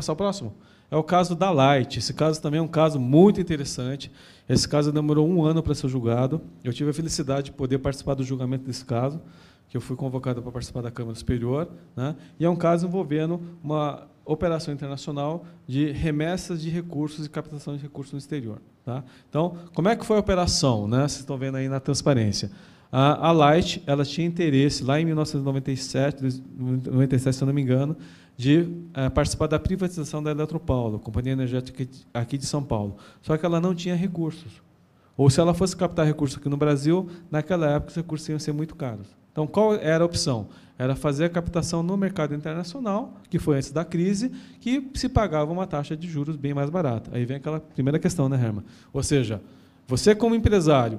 passar o próximo? É o caso da Light. Esse caso também é um caso muito interessante. Esse caso demorou um ano para ser julgado. Eu tive a felicidade de poder participar do julgamento desse caso, que eu fui convocado para participar da Câmara Superior. Né? E é um caso envolvendo uma operação internacional de remessas de recursos e captação de recursos no exterior. Tá? Então, como é que foi a operação? Né? Vocês estão vendo aí na transparência. A, Light ela tinha interesse, lá em 1997, 97, se não me engano, de é, participar da privatização da Eletropaulo, companhia energética aqui de São Paulo. Só que ela não tinha recursos. Ou se ela fosse captar recursos aqui no Brasil, naquela época os recursos iam ser muito caros. Então, qual era a opção? Era fazer a captação no mercado internacional, que foi antes da crise, que se pagava uma taxa de juros bem mais barata. Aí vem aquela primeira questão, né, Herman? Ou seja, você como empresário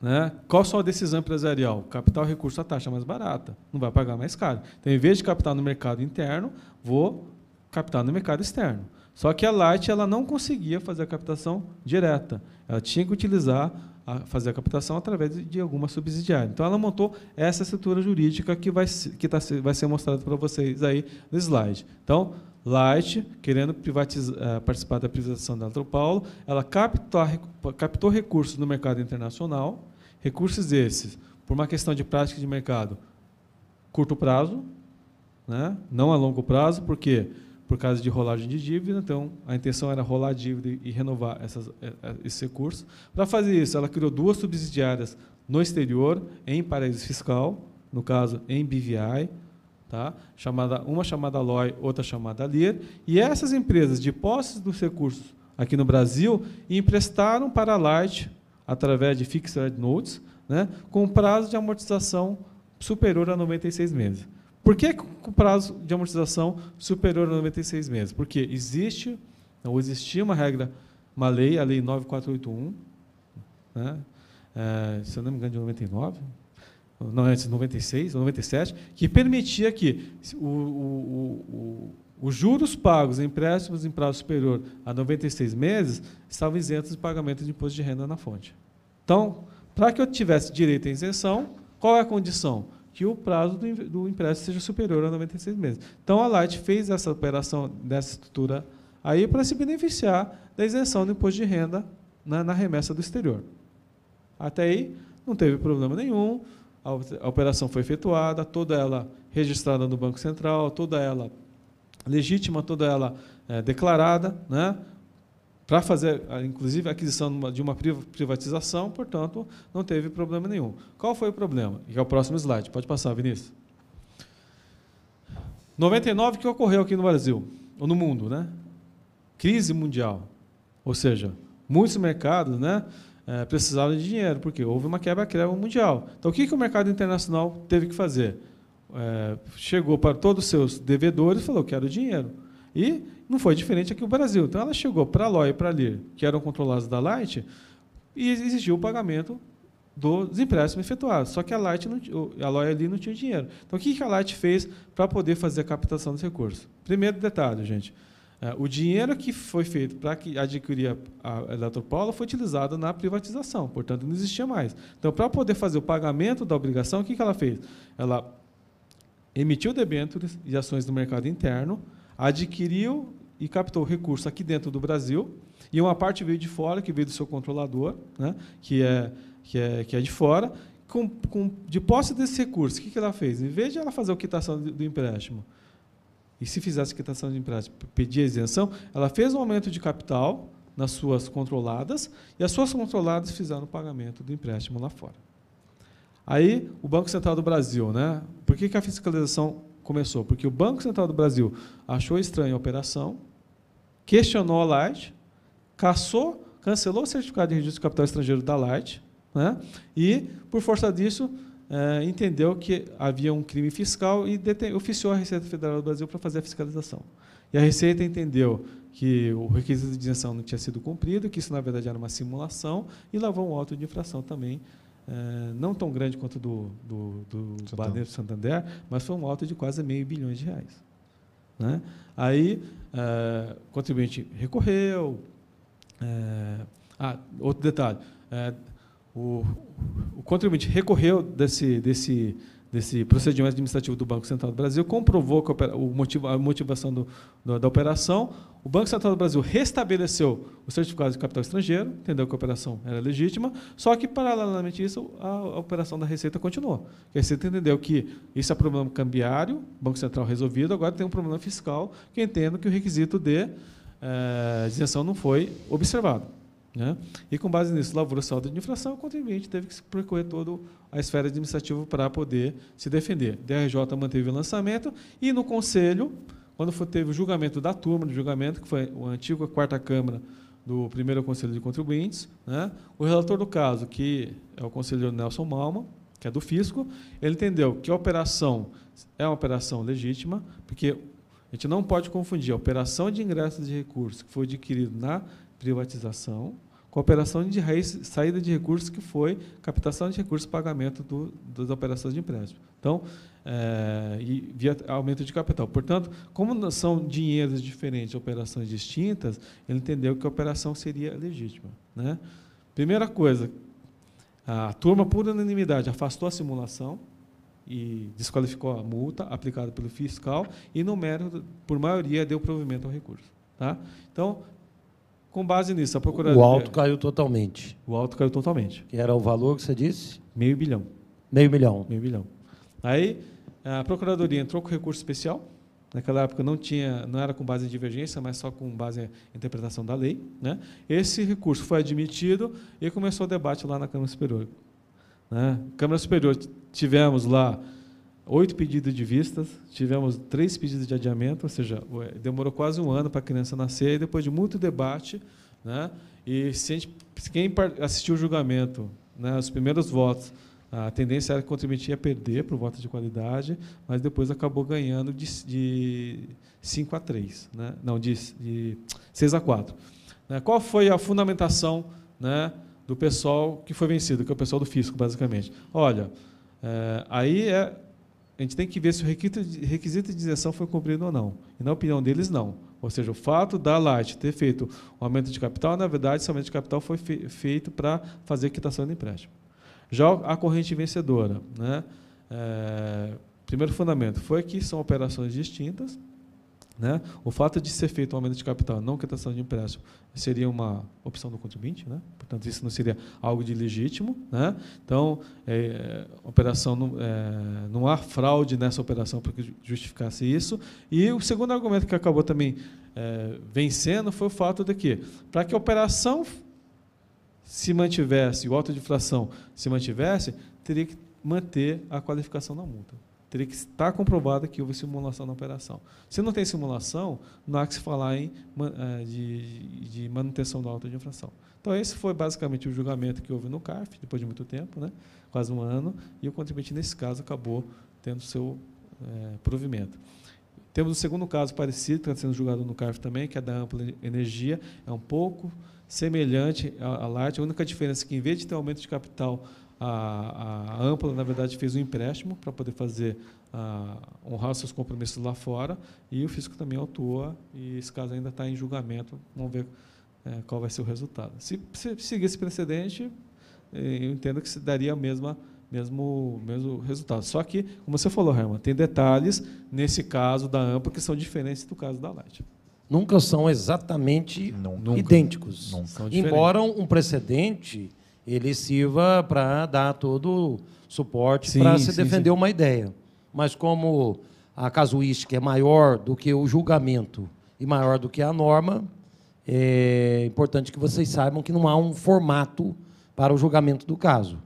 né? Qual a sua decisão empresarial? Captar o recurso a taxa mais barata, não vai pagar mais caro. Então, em vez de captar no mercado interno, vou captar no mercado externo. Só que a Light ela não conseguia fazer a captação direta. Ela tinha que utilizar a fazer a captação através de alguma subsidiária. Então, ela montou essa estrutura jurídica que vai, que tá, vai ser mostrada para vocês aí no slide. Então, Light, querendo uh, participar da privatização da Paulo, ela captou, captou recursos no mercado internacional, recursos esses, por uma questão de prática de mercado, curto prazo, né? não a longo prazo, porque por causa de rolagem de dívida, então a intenção era rolar a dívida e renovar essas, eh, eh, esses recursos. Para fazer isso, ela criou duas subsidiárias no exterior, em paraíso fiscal, no caso em BVI, tá? chamada, uma chamada LOI, outra chamada LIR, e essas empresas de posses dos recursos aqui no Brasil emprestaram para a Light, através de Fixed Notes, né, com prazo de amortização superior a 96 meses. Por que com prazo de amortização superior a 96 meses? Porque existe, ou existia uma regra, uma lei, a Lei 9481, né, é, se eu não me engano, de 99, não, antes de 96 ou 97, que permitia que o, o, o, os juros pagos em empréstimos em prazo superior a 96 meses estavam isentos de pagamento de imposto de renda na fonte. Então, para que eu tivesse direito à isenção, qual é a condição? Que o prazo do, do empréstimo seja superior a 96 meses. Então, a Light fez essa operação dessa estrutura aí para se beneficiar da isenção do imposto de renda na, na remessa do exterior. Até aí, não teve problema nenhum, a, a operação foi efetuada, toda ela registrada no Banco Central, toda ela legítima, toda ela é, declarada, né? Para fazer, inclusive, a aquisição de uma privatização, portanto, não teve problema nenhum. Qual foi o problema? Que é o próximo slide. Pode passar, Vinícius. 99 que ocorreu aqui no Brasil, ou no mundo, né? Crise mundial. Ou seja, muitos mercados, né, é, precisavam de dinheiro, porque houve uma quebra-quebra mundial. Então, o que, que o mercado internacional teve que fazer? É, chegou para todos os seus devedores e falou: quero dinheiro. E não foi diferente aqui no Brasil. Então, ela chegou para a LOI e para a LIR, que eram controlados da Light, e exigiu o pagamento dos empréstimos efetuados. Só que a Light, não, a LOI ali não tinha dinheiro. Então, o que a Light fez para poder fazer a captação dos recursos? Primeiro detalhe, gente. É, o dinheiro que foi feito para adquirir a Eletropaulo foi utilizado na privatização, portanto, não existia mais. Então, para poder fazer o pagamento da obrigação, o que ela fez? Ela emitiu debêntures e ações no mercado interno, adquiriu e captou recursos aqui dentro do Brasil, e uma parte veio de fora, que veio do seu controlador, né, que, é, que, é, que é de fora. Com, com, de posse desse recurso, o que, que ela fez? Em vez de ela fazer a quitação do, empréstimo, e se fizesse quitação de empréstimo, pedir isenção, ela fez um aumento de capital nas suas controladas, e as suas controladas fizeram o pagamento do empréstimo lá fora. Aí, o Banco Central do Brasil, né? Por que, que a fiscalização começou? Porque o Banco Central do Brasil achou estranha a operação, questionou a Light, caçou, cancelou o certificado de registro de capital estrangeiro da Light, né? e, por força disso, é, entendeu que havia um crime fiscal e oficiou a Receita Federal do Brasil para fazer a fiscalização. E a Receita entendeu que o requisito de isenção não tinha sido cumprido, que isso, na verdade, era uma simulação, e lavou um auto de infração também é, não tão grande quanto do, do, do Baneiro Santander, mas foi um alto de quase meio bilhões de reais. Né? Aí, é, o contribuinte recorreu. É, ah, outro detalhe. O, o, contribuinte recorreu desse, desse, desse procedimento administrativo do Banco Central do Brasil, comprovou que o motivo, a motivação do, do, da operação. O Banco Central do Brasil restabeleceu o certificado de capital estrangeiro, entendeu que a operação era legítima, só que, paralelamente a isso, a, a operação da Receita continuou. A Receita entendeu que isso é problema cambiário, Banco Central resolvido, agora tem um problema fiscal, que entendo que o requisito de é, isenção não foi observado. Né? E com base nisso, lavrou saldo de infração, o contribuinte teve que percorrer toda a esfera administrativa para poder se defender. DRJ manteve o lançamento e no Conselho, quando foi, teve o julgamento da turma do julgamento, que foi a antiga quarta Câmara do primeiro Conselho de Contribuintes, né? o relator do caso, que é o conselheiro Nelson Malma, que é do Fisco, ele entendeu que a operação é uma operação legítima, porque a gente não pode confundir a operação de ingresso de recursos que foi adquirido na privatização com a operação de raiz, saída de recursos, que foi captação de recursos pagamento do, das operações de empréstimo. Então, é, e via aumento de capital. Portanto, como são dinheiros diferentes, operações distintas, ele entendeu que a operação seria legítima. Né? Primeira coisa, a turma, por unanimidade, afastou a simulação e desqualificou a multa aplicada pelo fiscal e, no mérito, por maioria, deu provimento ao recurso. Tá? Então, com base nisso, a Procuradoria. O alto caiu totalmente. O alto caiu totalmente. Que era o valor que você disse? Meio bilhão. Meio milhão. Meio bilhão. Aí, a Procuradoria entrou com recurso especial. Naquela época não tinha, não era com base em divergência, mas só com base em interpretação da lei. Né? Esse recurso foi admitido e começou o debate lá na Câmara Superior. Né? Câmara Superior tivemos lá oito pedidos de vistas, tivemos três pedidos de adiamento, ou seja, demorou quase um ano para a criança nascer, e depois de muito debate, né, e se gente, quem assistiu o julgamento, né, os primeiros votos, a tendência era que o contribuinte ia perder para o voto de qualidade, mas depois acabou ganhando de, de 5 a 3, né, não, de, de 6 a 4. Né, qual foi a fundamentação né, do pessoal que foi vencido, que é o pessoal do fisco, basicamente? Olha, é, aí é a gente tem que ver se o requisito de isenção foi cumprido ou não. E na opinião deles, não. Ou seja, o fato da Light ter feito o aumento de capital, na verdade, esse aumento de capital foi feito para fazer quitação de empréstimo. Já a corrente vencedora, né? É, primeiro fundamento foi que são operações distintas, né? O fato de ser feito um aumento de capital, não quitação de empréstimo, seria uma opção do contribuinte, né? portanto, isso não seria algo de legítimo. Né? Então, é, operação não, é, não há fraude nessa operação para que justificasse isso. E o segundo argumento que acabou também é, vencendo foi o fato de que, para que a operação se mantivesse, o auto de inflação se mantivesse, teria que manter a qualificação da multa teria que estar comprovado que houve simulação na operação. Se não tem simulação, não há que se falar em, eh, de, de manutenção da alta de infração. Então, esse foi basicamente o julgamento que houve no CARF, depois de muito tempo, né? quase um ano, e o contribuinte, nesse caso, acabou tendo seu é, provimento. Temos o um segundo caso parecido, que está sendo julgado no CARF também, que é da Ampla Energia, é um pouco semelhante à, à LART, a única diferença é que, em vez de ter aumento de capital a, a Ampla, na verdade, fez um empréstimo para poder fazer honrar seus compromissos lá fora e o fisco também autua e esse caso ainda está em julgamento. Vamos ver é, qual vai ser o resultado. Se, se seguir esse precedente, é, eu entendo que se daria a mesma mesmo mesmo resultado. Só que, como você falou, Herman, tem detalhes nesse caso da Ampla que são diferentes do caso da Light. Nunca são exatamente Nunca. idênticos. Nunca. Embora um precedente ele sirva para dar todo suporte para se sim, defender sim. uma ideia. Mas como a casuística é maior do que o julgamento e maior do que a norma, é importante que vocês saibam que não há um formato para o julgamento do caso.